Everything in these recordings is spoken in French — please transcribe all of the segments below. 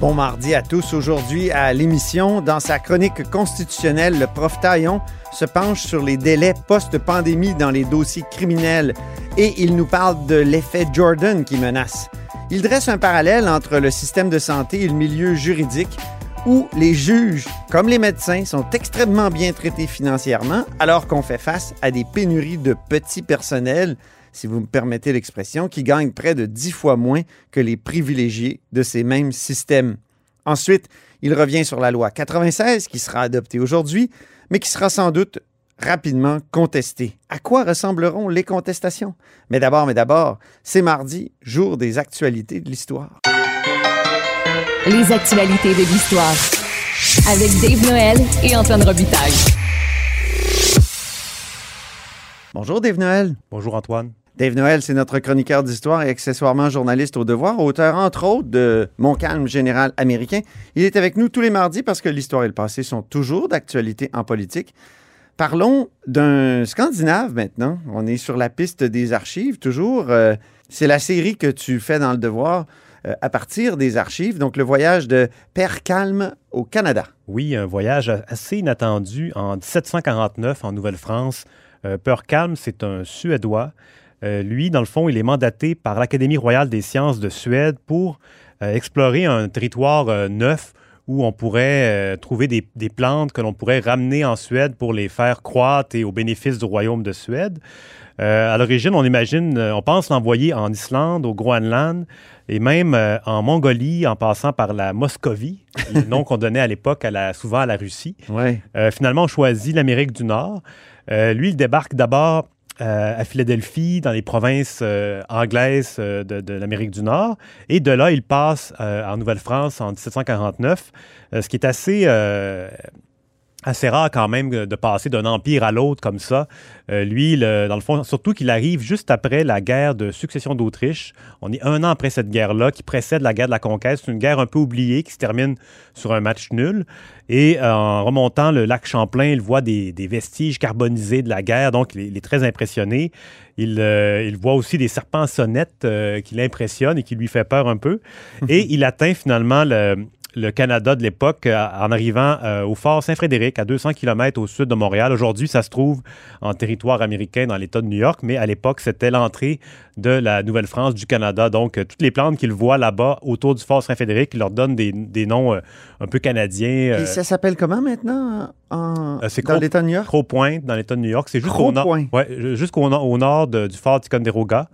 Bon mardi à tous. Aujourd'hui à l'émission, dans sa chronique constitutionnelle, le prof Taillon se penche sur les délais post-pandémie dans les dossiers criminels et il nous parle de l'effet Jordan qui menace. Il dresse un parallèle entre le système de santé et le milieu juridique où les juges, comme les médecins, sont extrêmement bien traités financièrement alors qu'on fait face à des pénuries de petits personnels, si vous me permettez l'expression, qui gagnent près de dix fois moins que les privilégiés de ces mêmes systèmes. Ensuite, il revient sur la loi 96 qui sera adoptée aujourd'hui, mais qui sera sans doute rapidement contestée. À quoi ressembleront les contestations? Mais d'abord, mais d'abord, c'est mardi, jour des actualités de l'histoire. Les actualités de l'histoire. Avec Dave Noël et Antoine Robitaille. Bonjour Dave Noël. Bonjour Antoine. Dave Noël, c'est notre chroniqueur d'histoire et accessoirement journaliste au devoir, auteur entre autres de Mon calme général américain. Il est avec nous tous les mardis parce que l'histoire et le passé sont toujours d'actualité en politique. Parlons d'un Scandinave maintenant. On est sur la piste des archives toujours. Euh, c'est la série que tu fais dans le devoir euh, à partir des archives, donc le voyage de Père Calme au Canada. Oui, un voyage assez inattendu en 1749 en Nouvelle-France. Euh, Père Calme, c'est un Suédois. Euh, lui, dans le fond, il est mandaté par l'Académie royale des sciences de Suède pour euh, explorer un territoire euh, neuf où on pourrait trouver des, des plantes que l'on pourrait ramener en Suède pour les faire croître et au bénéfice du royaume de Suède. À l'origine, on imagine, on pense l'envoyer en Islande, au Groenland et même en Mongolie en passant par la Moscovie, le nom qu'on donnait à l'époque à la- souvent à la Russie. Ouais. Finalement, on choisit l'Amérique du Nord. Lui, il débarque d'abord euh, à Philadelphie, dans les provinces euh, anglaises euh, de, l'Amérique du Nord. Et de là, il passe en Nouvelle-France en 1749, euh, ce qui est assez, assez rare quand même de passer d'un empire à l'autre comme ça. Euh, lui, le- dans le fond, surtout qu'il arrive juste après la guerre de succession d'Autriche. On est un an après cette guerre-là, qui précède la guerre de la conquête. C'est une guerre un peu oubliée qui se termine sur un match nul. Et euh, en remontant le lac Champlain, il voit des, des vestiges carbonisés de la guerre, donc il est, il est très impressionné. Il, euh, il voit aussi des serpents sonnettes qui l'impressionnent et qui lui fait peur un peu. Et il atteint finalement le, le Canada de l'époque euh, en arrivant euh, au fort Saint-Frédéric, à 200 km au sud de Montréal. Aujourd'hui, ça se trouve en territoire américain dans l'État de New York, mais à l'époque, c'était l'entrée de la Nouvelle-France du Canada. Donc, euh, toutes les plantes qu'il voit là-bas autour du fort Saint-Frédéric, il leur donne des, des noms euh, un peu canadiens. Et ça s'appelle comment maintenant? En, Euh, c'est dans l'État de New York? Croix-Pointe, dans l'État de New York. C'est jusqu'au nord, Croix-Point. ouais, jusqu'au no- au nord de- du fort Ticonderoga.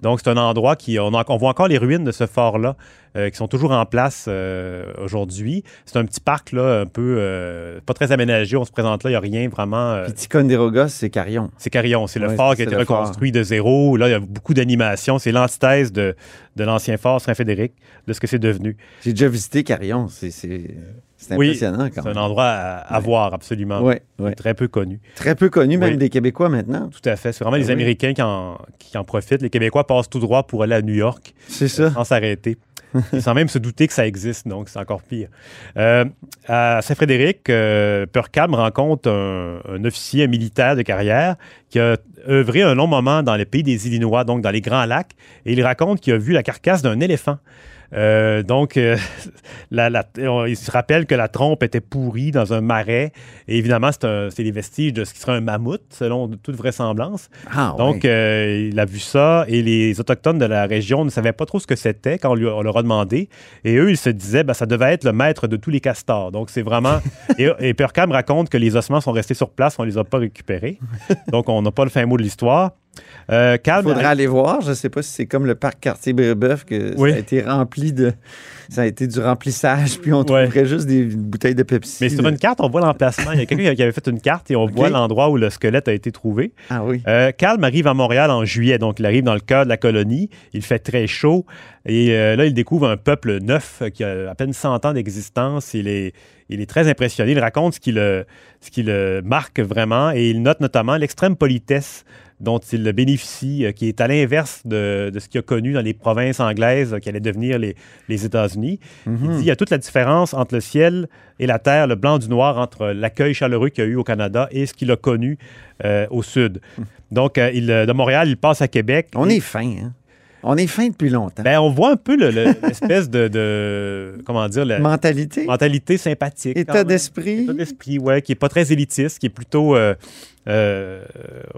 Donc, c'est un endroit qui. On, a- on voit encore les ruines de ce fort-là, euh, qui sont toujours en place euh, aujourd'hui. C'est un petit parc, là, un peu. euh, pas très aménagé. On se présente là, il n'y a rien vraiment. Puis Ticonderoga, c'est Carillon. c'est Carillon. C'est le Ouais, fort qui a été fort. reconstruit de zéro. Là, il y a beaucoup d'animation. C'est l'antithèse de, de l'ancien fort Saint-Frédéric, de ce que c'est devenu. J'ai déjà visité Carillon. C'est c'est- Oui, impressionnant C'est un endroit à, à voir, absolument. Ouais, ouais. Très peu connu. Très peu connu, même Oui. des Québécois maintenant. Tout à fait. C'est vraiment Ah les oui. Américains qui en, qui en profitent. Les Québécois passent tout droit pour aller à New York C'est ça. sans s'arrêter. Sans même se douter que ça existe, donc c'est encore pire. Euh, à Saint-Frédéric, euh, Purcam rencontre un, un officier un militaire de carrière qui a œuvré un long moment dans le pays des Illinois, donc dans les Grands Lacs, et il raconte qu'il a vu la carcasse d'un éléphant. Euh, donc, euh, la- la- on- il se rappelle que la trompe était pourrie dans un marais. Et évidemment, c'est les vestiges de ce qui serait un mammouth, selon toute vraisemblance. Ah, Donc, ouais. euh, il a vu ça et les Autochtones de la région ne savaient pas trop ce que c'était quand on, lui- on leur a demandé. Et eux, ils se disaient, ben, ça devait être le maître de tous les castors. Donc, c'est vraiment. et, et raconte que les ossements sont restés sur place, on les a pas récupérés. Donc, on n'a pas le fin mot de l'histoire. Euh, Il Calme. faudrait aller voir. Je ne sais pas si c'est comme le parc quartier Brébeuf que Oui. ça a été rempli de. Ça a été du remplissage, puis on Ouais. trouverait juste des bouteilles de Pepsi. Mais sur de- une carte, on voit l'emplacement. Il y a quelqu'un qui avait fait une carte et on voit l'endroit où le squelette a été trouvé. Ah oui. Euh, Calme arrive à Montréal en juillet, donc il arrive dans le cœur de la colonie. Il fait très chaud et euh, là, il découvre un peuple neuf qui a à peine 100 ans d'existence. Il est, il est très impressionné. Il raconte ce qui le, ce qui le marque vraiment et il note notamment l'extrême politesse dont il bénéficie, euh, qui est à l'inverse de, de ce qu'il a connu dans les provinces anglaises euh, qui allaient devenir les, les États-Unis. Il dit il y a toute la différence entre le ciel et la terre, le blanc du noir, entre l'accueil chaleureux qu'il a eu au Canada et ce qu'il a connu euh, au sud. Donc, euh, il, euh, de Montréal, il passe à Québec. On Et- est fin, hein? On est fin depuis longtemps. ben, on voit un peu le- le- l'espèce de, de- Comment dire la Mentalité, mentalité sympathique. état d'esprit. État d'esprit, ouais, qui est pas très élitiste, qui est plutôt. euh, euh,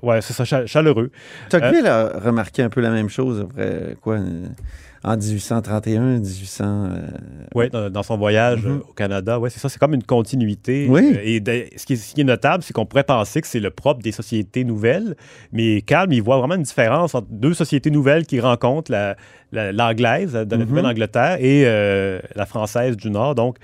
ouais, c'est ça, cha- chaleureux. Tocqueville a remarqué un peu la même chose après quoi euh, en 1831, 1800. euh, Ouais, dans, dans son voyage Mhm. euh, au Canada, ouais, c'est ça, c'est comme une continuité. Oui. Euh, et de- ce, qui est, ce qui est notable, c'est qu'on pourrait penser que c'est le propre des sociétés nouvelles, mais Calme, il voit vraiment une différence entre deux sociétés nouvelles qui rencontrent la- la- l'anglaise de la Mhm. Nouvelle-Angleterre et euh, la française du Nord. Donc,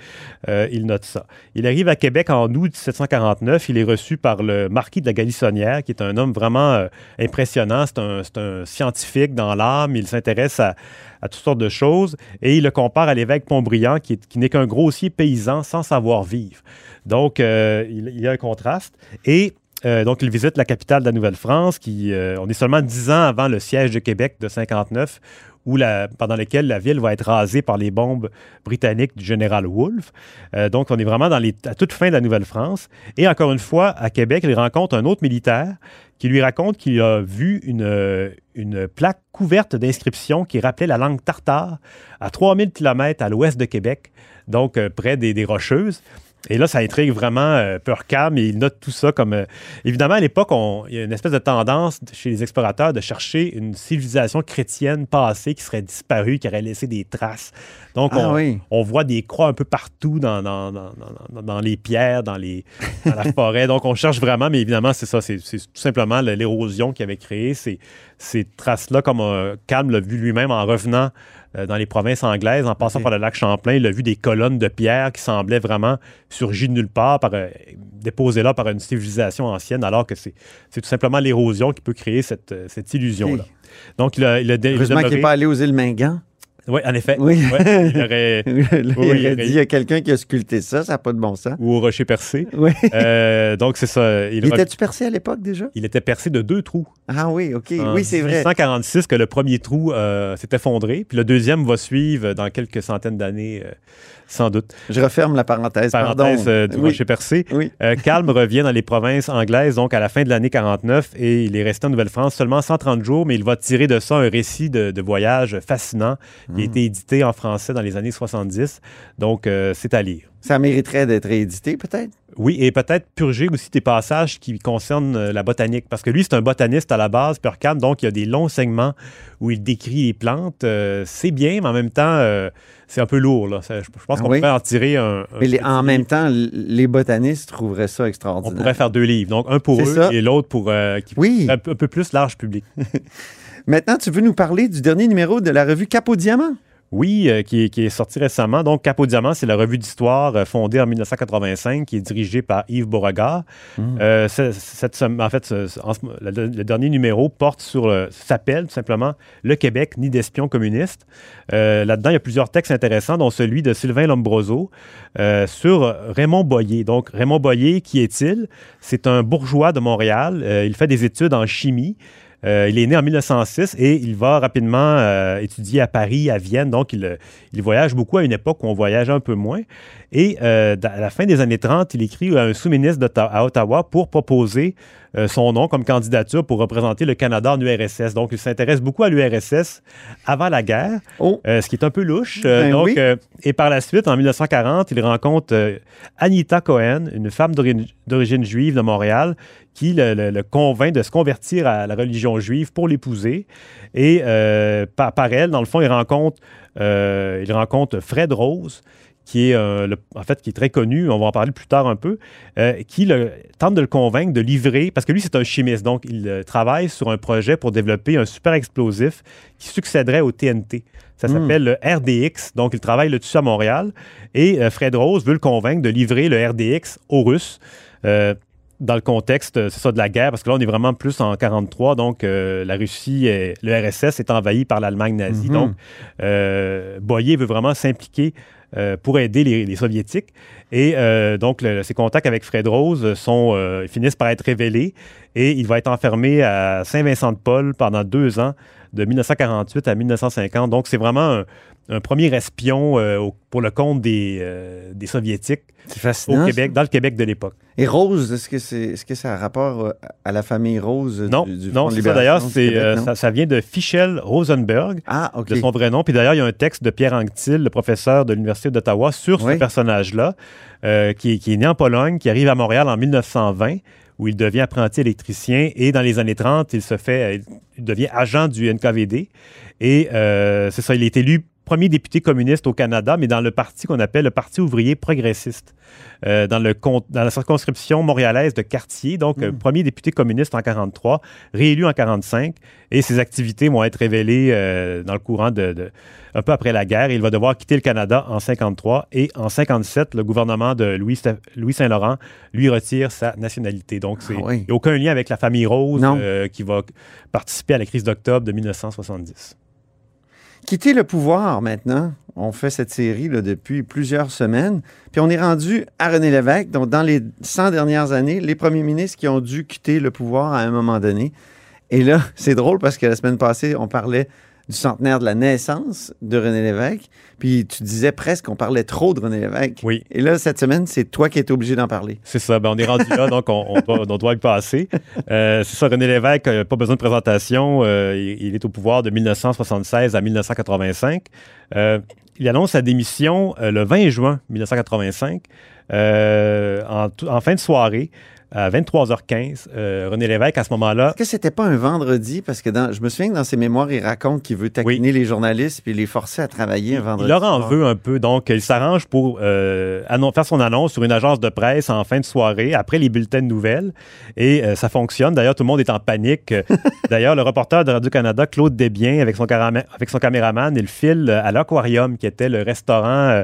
euh, il note ça. Il arrive à Québec en août 1749. Il est reçu par le marquis de la Galissonnière, qui est un homme vraiment euh, impressionnant. C'est un, un scientifique dans l'âme. Il s'intéresse à, à toutes sortes de choses et il le compare à l'évêque Pontbriand, qui, qui n'est qu'un grossier paysan sans savoir vivre. Donc, il, il y a un contraste. Et euh, donc, il visite la capitale de la Nouvelle-France, qui, euh, on est seulement dix ans avant le siège de Québec de 59, où pendant lequel la ville va être rasée par les bombes britanniques du général Wolfe. Euh, donc, on est vraiment à toute fin de la Nouvelle-France. Et encore une fois, à Québec, il rencontre un autre militaire qui lui raconte qu'il a vu une, euh, plaque couverte d'inscriptions qui rappelait la langue tartare à 3000 km à l'ouest de Québec, donc euh, près des, des Rocheuses. Et là, ça intrigue vraiment euh, Purcam et il note tout ça comme... euh, évidemment, à l'époque, il y a une espèce de tendance chez les explorateurs de chercher une civilisation chrétienne passée qui serait disparue, qui aurait laissé des traces. Donc, Ah on, oui. on voit des croix un peu partout dans, dans, dans- dans- dans les pierres, dans, les, dans la forêt. Donc, on cherche vraiment, mais évidemment, c'est ça. C'est tout simplement le- l'érosion qui avait créé ces, ces traces-là, comme euh, Calme l'a vu lui-même en revenant euh, dans les provinces anglaises, en passant par le lac Champlain. Il a vu des colonnes de pierre qui semblaient vraiment surgies de nulle part, par, euh, déposées là par une civilisation ancienne, alors que c'est tout simplement l'érosion qui peut créer cette, euh, cette illusion-là. Donc, il a, il a, il a Heureusement qu'il n'est pas allé aux îles Mingan. Oui, en effet. Oui. Ouais, il aurait... Là, il Oui, aurait il aurait- dit, il y a quelqu'un qui a sculpté ça, ça n'a pas de bon sens. Ou au rocher percé. Oui. Euh, donc, c'est ça. Il, Il était-tu percé à l'époque déjà? il était percé de deux trous. Ah oui, OK. En oui, c'est vrai. 1846 que le premier trou euh, s'est effondré, puis le deuxième va suivre dans quelques centaines d'années, euh, sans doute. Je referme la parenthèse. Parenthèse pardon. euh, du oui. percé. Oui. Euh, Calme revient dans les provinces anglaises, donc à la fin de l'année 49, et il est resté en Nouvelle-France seulement 130 jours, mais il va tirer de ça un récit de, de voyage fascinant Hmm. qui a été édité en français dans les années 70. Donc, euh, c'est à lire. Ça mériterait d'être réédité, peut-être? Oui, et peut-être purger aussi des passages qui concernent euh, la botanique. Parce que lui, c'est un botaniste à la base, Purcam, donc il y a des longs segments où il décrit les plantes. Euh, c'est bien, mais en même temps, euh, c'est un peu lourd. Là. Ça, je, je pense Ah qu'on oui? pourrait en tirer un. un Mais les- en livre. même temps, les botanistes trouveraient ça On extraordinaire. pourrait faire deux livres. Donc, un pour eux ça. et l'autre pour euh, qui Oui. un, peu- un peu plus large public. Maintenant, tu veux nous parler du dernier numéro de la revue Cap au Diamant? Oui, euh, qui, est, qui est sorti récemment. Donc, Cap au Diamant, c'est la revue d'histoire euh, fondée en 1985, qui est dirigée par Yves Beauregard. Euh, cette sem- en fait, ce- en le, le dernier numéro porte sur, le- s'appelle tout simplement Le Québec, ni d'espions communistes. Euh, là-dedans, il y a plusieurs textes intéressants, dont celui de Sylvain Lombroso euh, sur Raymond Boyer. Donc, Raymond Boyer, qui est-il? C'est un bourgeois de Montréal. Euh, il fait des études en chimie. Euh, il est né en 1906 et il va rapidement euh, étudier à Paris, à Vienne. Donc, il, euh, il voyage beaucoup à une époque où on voyage un peu moins. Et à la fin des années 30, il écrit à un sous-ministre à Ottawa pour proposer euh, son nom comme candidature pour représenter le Canada en URSS. Donc, il s'intéresse beaucoup à l'URSS avant la guerre, Oh, euh, ce qui est un peu louche. Euh, Ben donc, oui. et par la suite, en 1940, il rencontre Anita Cohen, une femme d'ori- d'origine juive de Montréal, qui le, le- le convainc de se convertir à la religion juive pour l'épouser. Et par, par elle, dans le fond, il rencontre, il rencontre Fred Rose, qui est, euh, le- en fait, qui est très connu, on va en parler plus tard un peu, euh, qui le- tente de le convaincre de livrer, parce que lui, c'est un chimiste, donc il euh, travaille sur un projet pour développer un super explosif qui succéderait au TNT. Ça Hmm. s'appelle le RDX, donc il travaille là-dessus à Montréal, et Fred Rose veut le convaincre de livrer le RDX aux Russes. dans le contexte, c'est ça, de la guerre, parce que là, on est vraiment plus en 43, donc euh, la Russie, le RSS est envahi par l'Allemagne nazie. Mhm. Donc, euh, Boyer veut vraiment s'impliquer euh, pour aider les, Soviétiques. Et euh, donc, ses contacts avec Fred Rose sont, euh, finissent par être révélés et il va être enfermé à Saint-Vincent-de-Paul pendant deux ans, de 1948 à 1950. Donc, c'est vraiment un, un premier espion euh, au- pour le compte des, euh, des Soviétiques au. Québec, dans le Québec de l'époque. Et Rose, est-ce que, c'est, est-ce que ça a rapport euh, à la famille Rose Non, du, du non, c'est ça d'ailleurs, c'est, euh, ça, ça vient de Fischel Rosenberg, Ah, de son vrai nom. Puis d'ailleurs, il y a un texte de Pierre Anctil, le professeur de l'Université d'Ottawa, sur Oui. ce personnage-là, qui, est- qui est né en Pologne, qui arrive à Montréal en 1920, où il devient apprenti électricien. Et dans les années 30, il se fait, il devient agent du NKVD. Et euh, c'est ça, il est élu premier député communiste au Canada, mais dans le parti qu'on appelle le Parti ouvrier progressiste, euh, dans, le, dans la circonscription montréalaise de Cartier. Donc, euh, premier député communiste en 43, réélu en 45. Et ses activités vont être révélées euh, dans le courant de, de- un peu après la guerre. Il va devoir quitter le Canada en 53 et en 57, le gouvernement de Louis, Louis Saint-Laurent lui retire sa nationalité. Donc, c'est- Ah oui. il n'y a aucun lien avec la famille Rose euh, qui va participer à la crise d'octobre de 1970. Quitter le pouvoir maintenant. On fait cette série depuis plusieurs semaines. Puis on est rendu à René Lévesque. Donc, dans les 100 dernières années, les premiers ministres qui ont dû quitter le pouvoir à un moment donné. Et là, c'est drôle parce que la semaine passée, on parlait du centenaire de la naissance de René Lévesque. Puis tu disais presque qu'on parlait trop de René Lévesque. Oui. Et là, cette semaine, c'est toi qui es obligé d'en parler. C'est ça, ben, on est rendu là, donc on, on doit, on doit y passer. Euh, c'est ça, René Lévesque, pas besoin de présentation, euh, il, il est au pouvoir de 1976 à 1985. Euh, il annonce sa démission le 20 juin 1985, euh, en, tout- en fin de soirée, à 23h15. Euh, René Lévesque, à ce moment-là, Est-ce que c'était pas un vendredi? Parce que dans, je me souviens que dans ses mémoires, il raconte qu'il veut taquiner les journalistes puis les forcer à travailler un vendredi. Il leur en veut un peu, donc il s'arrange pour euh, faire son annonce sur une agence de presse en fin de soirée, après les bulletins de nouvelles, et euh, ça fonctionne. D'ailleurs, tout le monde est en panique. D'ailleurs, le reporter de Radio-Canada, Claude Desbiens, avec son, carama- avec son caméraman, il file à l'Aquarium, qui était le restaurant...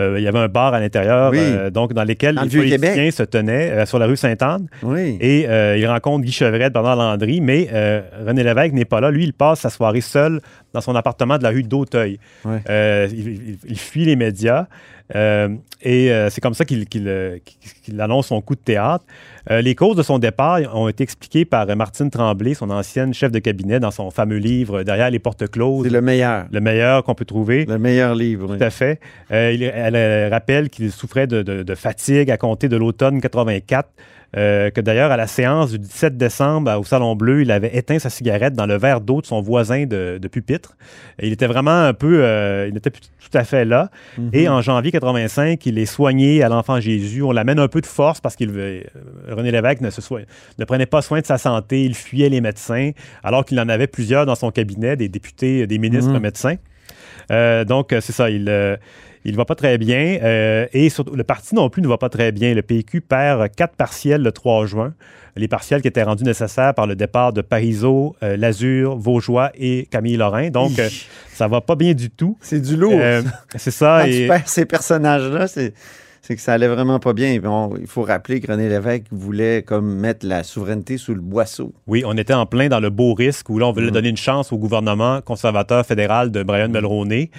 euh, il y avait un bar à l'intérieur, Oui. euh, donc dans lequel Dans le les politiciens se tenaient euh, sur la rue Sainte-Anne. Oui. Et il rencontre Guy Chevrette, Bernard Landry, mais René Lévesque n'est pas là. Lui, il passe sa soirée seul dans son appartement de la rue d'Auteuil. Il fuit les médias. Euh, et euh, c'est comme ça qu'il euh, qu'il- annonce son coup de théâtre. Les causes de son départ ont été expliquées par Martine Tremblay, son ancienne chef de cabinet, dans son fameux livre Derrière les portes closes, C'est le meilleur. le meilleur qu'on peut trouver. Le meilleur livre. oui. Tout à fait. Il- elle rappelle qu'il souffrait de, de- de fatigue à compter de l'automne 84. Euh, que d'ailleurs, à la séance du 17 décembre au Salon Bleu, il avait éteint sa cigarette dans le verre d'eau de son voisin de, de pupitre. Et il était vraiment un peu. euh, il n'était plus tout à fait là. Mhm. Et en janvier 85, il est soigné à l'Enfant Jésus. On l'amène un peu de force parce qu'il veut- euh, René Lévesque ne, se soi- ne prenait pas soin de sa santé. Il fuyait les médecins, alors qu'il en avait plusieurs dans son cabinet, des députés, des ministres Mhm. médecins. Euh, donc, euh, c'est ça. Il. euh, il va pas très bien euh, et surtout, le parti non plus ne va pas très bien. Le PQ perd quatre partiels le 3 juin. Les partiels qui étaient rendus nécessaires par le départ de Parizeau, euh, Lazure, Vaugeois et Camille Lorrain. Donc, euh, ça va pas bien du tout. C'est du lourd. Euh, c'est ça. Quand et- tu perds ces personnages-là, c'est, c'est que ça allait vraiment pas bien. Il faut rappeler que René Lévesque voulait comme mettre la souveraineté sous le boisseau. Oui, on était en plein dans le beau risque où là, on voulait Mhm. donner une chance au gouvernement conservateur fédéral de Brian Mulroney.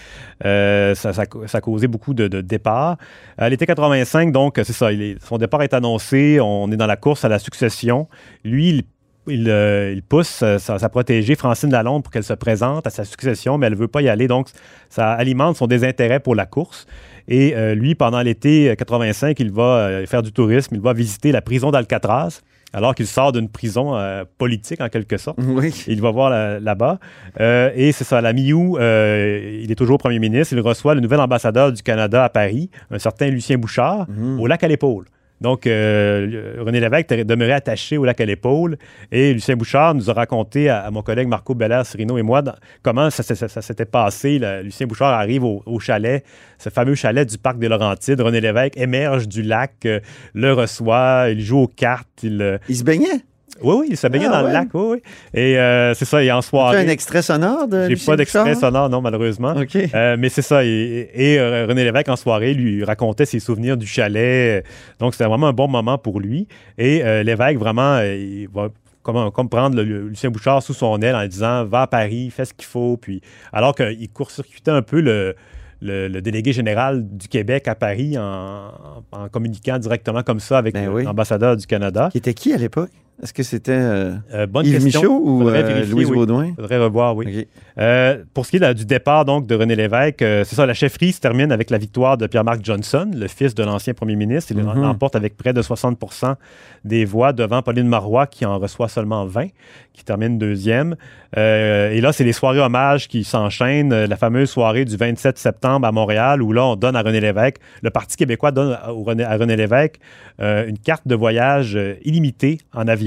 Euh, ça, ça, ça a causé beaucoup de, de départs. À l'été 85, donc, c'est ça, il son départ est annoncé. On est dans la course à la succession. Lui, il il, euh, il pousse euh, sa, sa protégée Francine Lalonde pour qu'elle se présente à sa succession, mais elle ne veut pas y aller. Donc, ça alimente son désintérêt pour la course. Et euh, lui, pendant l'été 85, il va euh, faire du tourisme. Il va visiter la prison d'Alcatraz, alors qu'il sort d'une prison euh, politique, en quelque sorte. Oui. Il va voir là- là-bas. Euh, et c'est ça, à la mi-août, euh, il est toujours premier ministre. Il reçoit le nouvel ambassadeur du Canada à Paris, un certain Lucien Bouchard, Mhm. au lac à l'épaule. Donc, euh, René Lévesque demeuré attaché au lac à l'épaule. Et Lucien Bouchard nous a raconté à, mon collègue Marco Belair Cirino et moi comment ça, s'était passé. Lucien Bouchard arrive au, chalet, ce fameux chalet du parc des Laurentides. René Lévesque émerge du lac, euh, le reçoit, il joue aux cartes. Il, euh, Il se baignait? Oui, oui, il se baignait Ah, dans ouais? le lac. Oui, oui. Et euh, c'est ça, et en Tu as soirée. un extrait sonore de J'ai pas d'extrait sonore, non, malheureusement. OK. Euh, mais c'est ça. Et, et, euh, René Lévesque, en soirée, lui racontait ses souvenirs du chalet. Donc, c'était vraiment un bon moment pour lui. Et euh, Lévesque, vraiment, euh, il va comme, comme prendre le- le Lucien Bouchard sous son aile en lui disant Va à Paris, fais ce qu'il faut. Puis, alors qu'il court-circuitait un peu le. le, le délégué général du Québec à Paris en, en communiquant directement comme ça avec Ben oui. l'ambassadeur du Canada. Qui était qui à l'époque? Est-ce que c'était euh, Euh, bonne Yves question. Michaud ou euh, Louise oui. Baudouin? Faudrait revoir, oui. Euh, pour ce qui est là, du départ donc de René Lévesque, euh, c'est ça, la chefferie se termine avec la victoire de Pierre-Marc Johnson, le fils de l'ancien premier ministre. Il Mhm. l'emporte avec près de 60 des voix devant Pauline Marois, qui en reçoit seulement 20, qui termine deuxième. Euh, et là, c'est les soirées hommages qui s'enchaînent. La fameuse soirée du 27 septembre à Montréal, où là, on donne à René Lévesque, le Parti québécois donne à, René, à René Lévesque une carte de voyage illimitée en avion.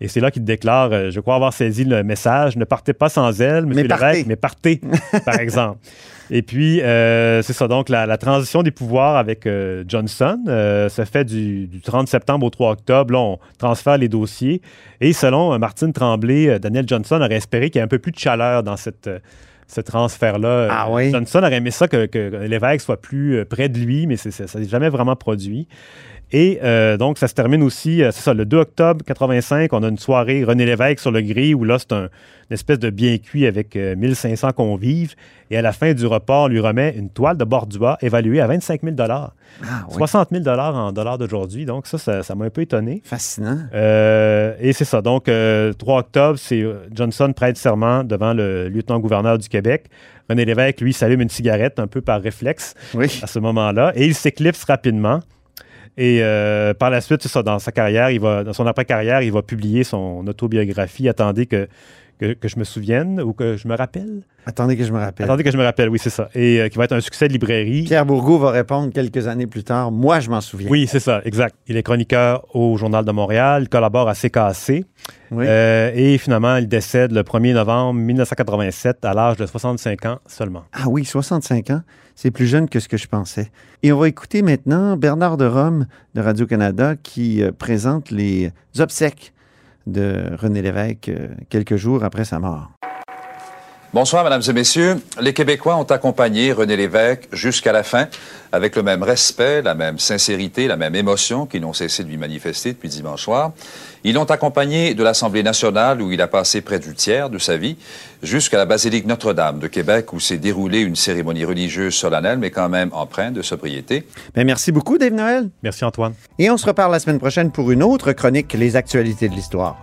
Et c'est là qu'il déclare, euh, je crois avoir saisi le message, ne partez pas sans elle, M. Mais partez. Lévesque, mais partez, par exemple. Et puis, euh, c'est ça, donc la, la transition des pouvoirs avec euh, Johnson se fait du, du 30 septembre au 3 octobre. Là, on transfère les dossiers. Et selon Martine Tremblay, Daniel Johnson aurait espéré qu'il y ait un peu plus de chaleur dans cette, ce transfert-là. Ah oui? Johnson aurait aimé ça que, que l'évêque soit plus près de lui, mais ça s'est jamais vraiment produit. Et euh, donc, ça se termine aussi, euh, c'est ça, le 2 octobre 85, on a une soirée René Lévesque sur le gris où là, c'est un- une espèce de bien cuit avec euh, 1500 convives. Et à la fin du repas, on lui remet une toile de bordua évaluée à 25 000 Ah oui. 60 000 en dollars d'aujourd'hui. Donc, ça, ça m'a un peu étonné. Fascinant. Euh, et c'est ça. Donc, euh, 3 octobre, c'est euh, Johnson prête serment devant le lieutenant-gouverneur du Québec. René Lévesque, lui, s'allume une cigarette un peu par réflexe Oui. à ce moment-là et il s'éclipse rapidement. Et euh, par la suite, dans sa carrière, il va, dans son après-carrière, il va publier son autobiographie. Attendez que, que, que je me souvienne ou que je me rappelle? Attendez que je me rappelle. Attendez que je me rappelle, oui, c'est ça. Et euh, qui va être un succès de librairie. Pierre Bourgault va répondre quelques années plus tard. Moi, je m'en souviens. Oui, c'est ça, exact. Il est chroniqueur au Journal de Montréal, il collabore à CKC. Oui. Euh, et finalement, il décède le 1er novembre 1987 à l'âge de 65 ans seulement. Ah oui, 65 ans. C'est plus jeune que ce que je pensais. Et on va écouter maintenant Bernard de Rome de Radio-Canada qui euh, présente les obsèques de René Lévesque euh, quelques jours après sa mort. Bonsoir, mesdames et messieurs. Les Québécois ont accompagné René Lévesque jusqu'à la fin, avec le même respect, la même sincérité, la même émotion qu'ils n'ont cessé de lui manifester depuis dimanche soir. Ils l'ont accompagné de l'Assemblée nationale, où il a passé près du tiers de sa vie, jusqu'à la basilique Notre-Dame de Québec, où s'est déroulée une cérémonie religieuse solennelle, mais quand même empreinte de sobriété. Ben, merci beaucoup, Dave Noël. Merci Antoine. Et on se reparle la semaine prochaine pour une autre chronique Les actualités de l'histoire.